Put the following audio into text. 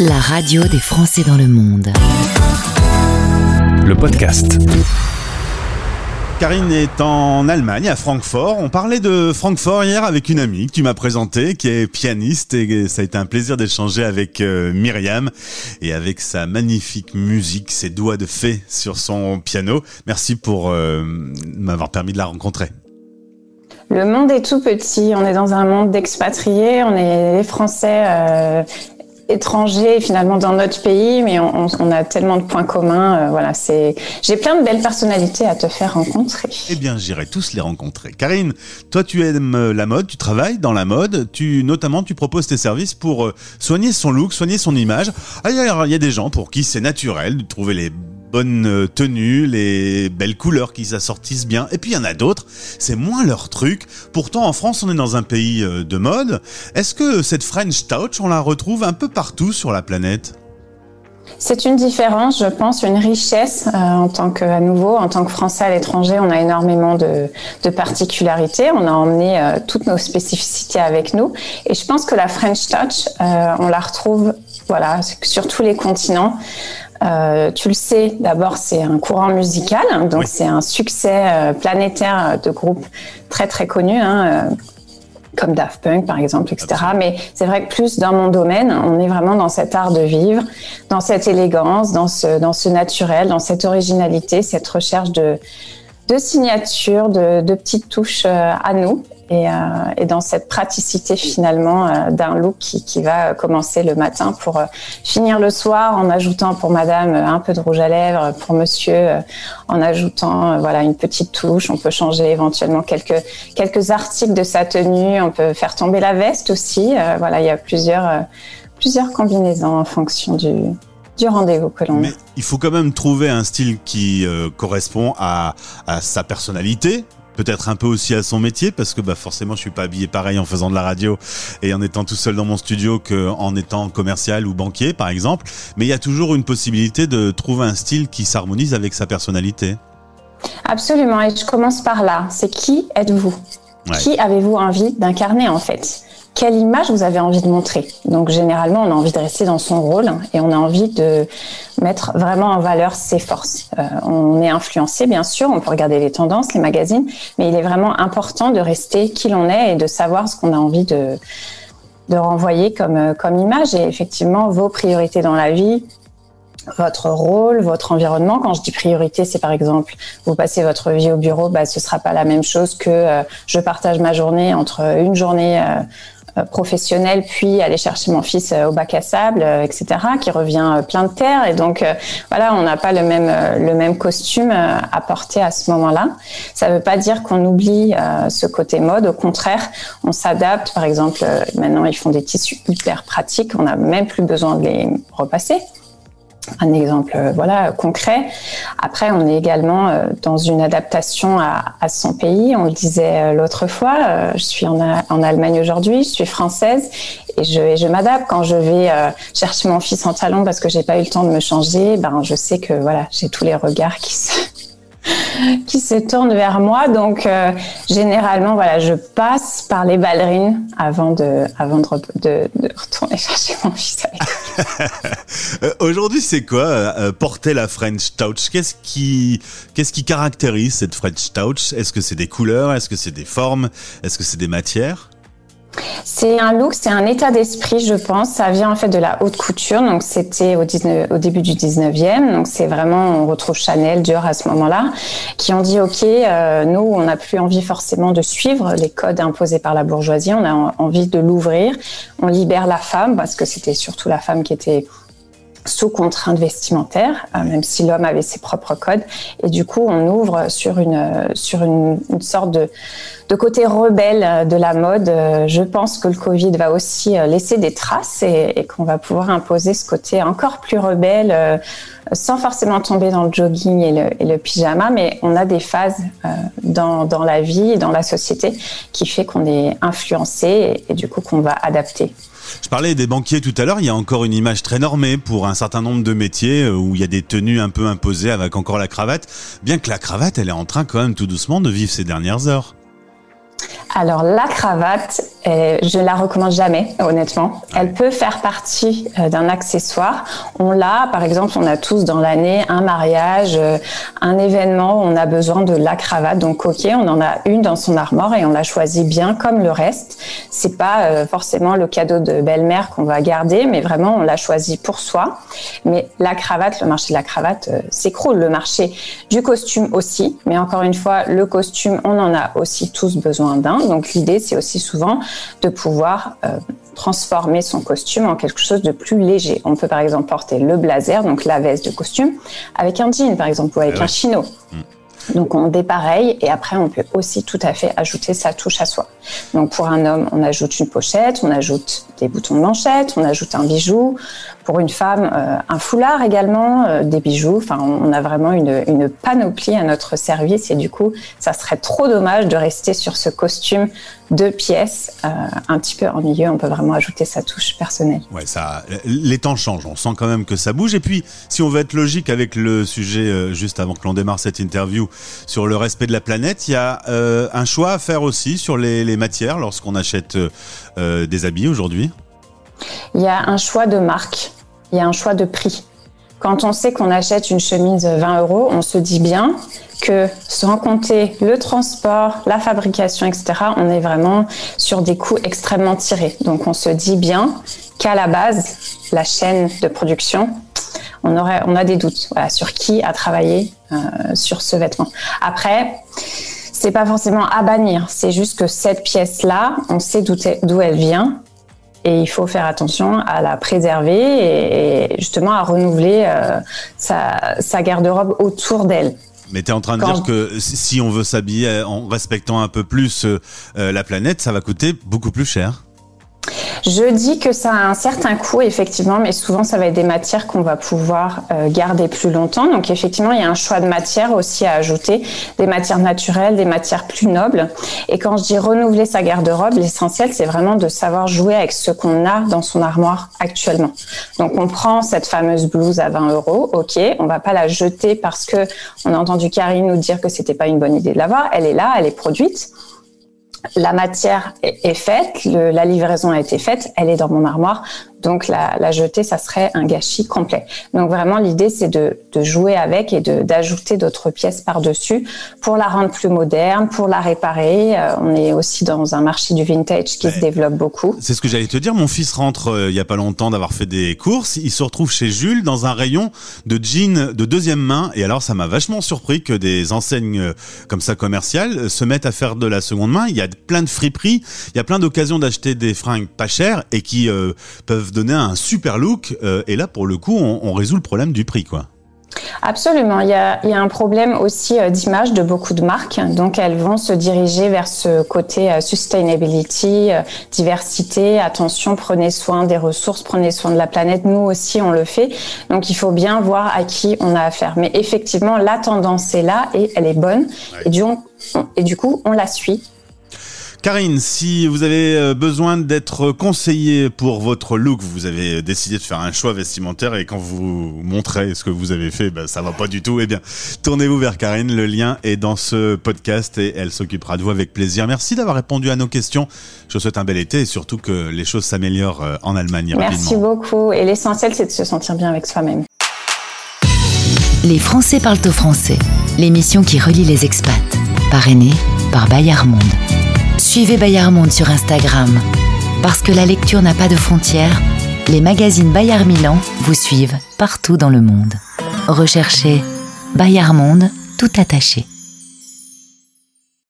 La radio des Français dans le monde. Le podcast. Karine est en Allemagne, à Francfort. On parlait de Francfort hier avec une amie que tu m'as présentée, qui est pianiste, et ça a été un plaisir d'échanger avec euh, Myriam et avec sa magnifique musique, ses doigts de fée sur son piano. Merci pour euh, m'avoir permis de la rencontrer. Le monde est tout petit. On est dans un monde d'expatriés. On est les Français euh, étrangers finalement dans notre pays, mais on, a tellement de points communs. Euh, voilà, c'est. J'ai plein de belles personnalités à te faire rencontrer. Eh bien, j'irai tous les rencontrer. Karine, toi, tu aimes euh, la mode, tu travailles dans la mode, tu notamment tu proposes tes services pour soigner son look, soigner son image. Ah, il y, a des gens pour qui c'est naturel de trouver les bonne euh, tenue, les belles couleurs qui s'assortissent bien. Et puis il y en a d'autres, c'est moins leur truc. Pourtant en France, on est dans un pays euh, de mode. Est-ce que cette French touch, on la retrouve un peu partout sur la planète? C'est une différence, je pense, une richesse euh, en tant que, nouveau, en tant que Français à l'étranger, on a énormément de, de particularités. On a emmené toutes nos spécificités avec nous, et je pense que la French Touch, on la retrouve, voilà, sur tous les continents. Euh, tu le sais, d'abord c'est un courant musical, donc c'est un succès euh, planétaire de groupes très très connus. Hein, euh, comme Daft Punk par exemple, etc. Mais c'est vrai que plus dans mon domaine, on est vraiment dans cet art de vivre, dans cette élégance, dans ce, dans ce naturel, dans cette originalité, cette recherche de, de signature, de, de petites touches à nous. Et, euh, et, dans cette praticité finalement euh, d'un look qui, qui, va commencer le matin pour euh, finir le soir en ajoutant pour madame un peu de rouge à lèvres, pour monsieur en ajoutant voilà une petite touche. On peut changer éventuellement quelques quelques articles de sa tenue. On peut faire tomber la veste aussi. voilà, il y a plusieurs plusieurs combinaisons en fonction du du rendez-vous que l'on Mais il faut quand même trouver un style qui correspond à, à sa personnalité, peut-être un peu aussi à son métier parce que bah forcément je suis pas habillé pareil en faisant de la radio et en étant tout seul dans mon studio qu'en étant commercial ou banquier par exemple. Mais il y a toujours une possibilité de trouver un style qui s'harmonise avec sa personnalité. Absolument. Et je commence par là. C'est qui êtes-vous? Qui avez-vous envie d'incarner en fait? Quelle image vous avez envie de montrer. Donc généralement, on a envie de rester dans son rôle et on a envie de mettre vraiment en valeur ses forces. Euh, on est influencé, bien sûr, on peut regarder les tendances, les magazines, mais il est vraiment important de rester qui l'on est et de savoir ce qu'on a envie de, de renvoyer comme, euh, comme image. Et effectivement, vos priorités dans la vie, votre rôle, votre environnement. Quand je dis priorité, c'est par exemple, vous passez votre vie au bureau, bah, ce sera pas la même chose que euh, je partage ma journée entre une journée professionnel, puis aller chercher mon fils euh, au bac à sable, euh, etc., qui revient plein de terre. Et donc, voilà, on n'a pas le même, le même costume à porter à ce moment-là. Ça ne veut pas dire qu'on oublie ce côté mode. Au contraire, on s'adapte. Par exemple, maintenant, ils font des tissus hyper pratiques. On n'a même plus besoin de les repasser un exemple euh, voilà concret. Après, on est également euh, dans une adaptation à, son pays. On le disait euh, l'autre fois. Je suis en, en Allemagne aujourd'hui. Je suis française et je, je m'adapte quand je vais chercher mon fils en talon parce que j'ai pas eu le temps de me changer. Ben, je sais que voilà, j'ai tous les regards qui se qui se tournent vers moi. Donc, euh, généralement, voilà, je passe par les ballerines avant de, avant de, de, de retourner chercher mon fils. Euh, aujourd'hui, c'est quoi euh, porter la French Touch? Qu'est-ce qui, qu'est-ce qui caractérise cette French Touch? Est-ce que c'est des couleurs? Est-ce que c'est des formes? Est-ce que c'est des matières? C'est un look, c'est un état d'esprit, je pense. Ça vient en fait de la haute couture. Donc c'était au, début du 19e. Donc c'est vraiment, on retrouve Chanel, Dior à ce moment-là, qui ont dit OK, euh, nous, on n'a plus envie forcément de suivre les codes imposés par la bourgeoisie. On a envie de l'ouvrir. On libère la femme parce que c'était surtout la femme qui était sous contrainte vestimentaire, euh, même si l'homme avait ses propres codes. Et du coup, on ouvre sur une, sur une, sorte de, de côté rebelle de la mode. Euh, je pense que le Covid va aussi euh, laisser des traces et, qu'on va pouvoir imposer ce côté encore plus rebelle, sans forcément tomber dans le jogging et le, et le pyjama. Mais on a des phases dans, dans la vie et dans la société qui fait qu'on est influencé et du coup qu'on va adapter. Je parlais des banquiers tout à l'heure, il y a encore une image très normée pour un certain nombre de métiers euh, où il y a des tenues un peu imposées avec encore la cravate, bien que la cravate, elle est en train quand même tout doucement de vivre ses dernières heures. Alors la cravate, je la recommande jamais, honnêtement. Elle peut faire partie euh, d'un accessoire. On l'a, par exemple, on a tous dans l'année un mariage, euh, un événement où on a besoin de la cravate. Donc, ok, on en a une dans son armoire et on la choisit bien comme le reste. C'est pas euh, forcément le cadeau de belle-mère qu'on va garder, mais vraiment on l'a choisi pour soi. Mais la cravate, le marché de la cravate s'écroule. Le marché du costume aussi, mais encore une fois, le costume, on en a aussi tous besoin d'un. Donc l'idée, c'est aussi souvent de pouvoir euh, transformer son costume en quelque chose de plus léger. On peut par exemple porter le blazer, donc la veste de costume, avec un jean par exemple ou avec eh un chino. Mm. Donc on dépareille et après on peut aussi tout à fait ajouter sa touche à soi. Donc pour un homme, on ajoute une pochette, on ajoute des boutons de manchette, on ajoute un bijou. Pour une femme, euh, un foulard également, euh, des bijoux. Enfin, on a vraiment une, panoplie à notre service et du coup, ça serait trop dommage de rester sur ce costume de pièces euh, un petit peu ennuyeux. On peut vraiment ajouter sa touche personnelle. Ouais, ça, les temps changent. On sent quand même que ça bouge. Et puis, si on veut être logique avec le sujet juste avant que l'on démarre cette interview sur le respect de la planète, il y a un choix à faire aussi sur les, matières lorsqu'on achète des habits aujourd'hui? Il y a un choix de marque, il y a un choix de prix. Quand on sait qu'on achète une chemise 20 euros, on se dit bien que sans compter le transport, la fabrication, etc., on est vraiment sur des coûts extrêmement tirés. Donc on se dit bien qu'à la base, la chaîne de production, on, aurait, on a des doutes sur qui a travaillé euh, sur ce vêtement. Après, c'est pas forcément à bannir, c'est juste que cette pièce-là, on sait d'où elle vient et il faut faire attention à la préserver et, justement à renouveler euh, sa, garde-robe autour d'elle. Mais tu es en train de dire que si on veut s'habiller en respectant un peu plus euh, la planète, ça va coûter beaucoup plus cher. Je dis que ça a un certain coût, effectivement, mais souvent, ça va être des matières qu'on va pouvoir euh, garder plus longtemps. Donc, effectivement, il y a un choix de matières aussi à ajouter, des matières naturelles, des matières plus nobles. Et quand je dis renouveler sa garde-robe, l'essentiel, c'est vraiment de savoir jouer avec ce qu'on a dans son armoire actuellement. Donc, on prend cette fameuse blouse à 20 euros, ok, on va pas la jeter parce que on a entendu Karine nous dire que c'était pas une bonne idée de l'avoir. Elle est là, elle est produite la matière est faite, la livraison a été faite, elle est dans mon armoire. Donc la, la, jeter, ça serait un gâchis complet. Donc vraiment, l'idée, c'est de, de, jouer avec et d'ajouter d'autres pièces par-dessus pour la rendre plus moderne, pour la réparer. Euh, on est aussi dans un marché du vintage qui se développe beaucoup. C'est ce que j'allais te dire. Mon fils rentre euh, il y a pas longtemps d'avoir fait des courses. Il se retrouve chez Jules dans un rayon de jeans de deuxième main. Et alors, ça m'a vachement surpris que des enseignes euh, comme ça commerciales se mettent à faire de la seconde main. Il y a plein de friperies. Il y a plein d'occasions d'acheter des fringues pas chères et qui peuvent donner un super look. Euh, et là, pour le coup, on, résout le problème du prix, quoi. Absolument. Il y, a, un problème aussi euh, d'image de beaucoup de marques. Donc, elles vont se diriger vers ce côté euh, sustainability, diversité. Attention, prenez soin des ressources, prenez soin de la planète. Nous aussi, on le fait. Donc, il faut bien voir à qui on a affaire. Mais effectivement, la tendance est là et elle est bonne. Et, du, et du coup, on la suit Karine, si vous avez euh, besoin d'être conseillé pour votre look, vous avez décidé de faire un choix vestimentaire et quand vous montrez ce que vous avez fait, ben, ça va pas du tout, eh bien, tournez-vous vers Karine. Le lien est dans ce podcast et elle s'occupera de vous avec plaisir. Merci d'avoir répondu à nos questions. Je vous souhaite un bel été et surtout que les choses s'améliorent euh, en Allemagne Merci beaucoup. Et l'essentiel, c'est de se sentir bien avec soi-même. Les Français parlent au français. L'émission qui relie les expats. Parrainée par Bayard Monde. Suivez Bayard Monde sur Instagram. Parce que la lecture n'a pas de frontières, les magazines Bayard Milan vous suivent partout dans le monde. Recherchez Bayard Monde tout attaché.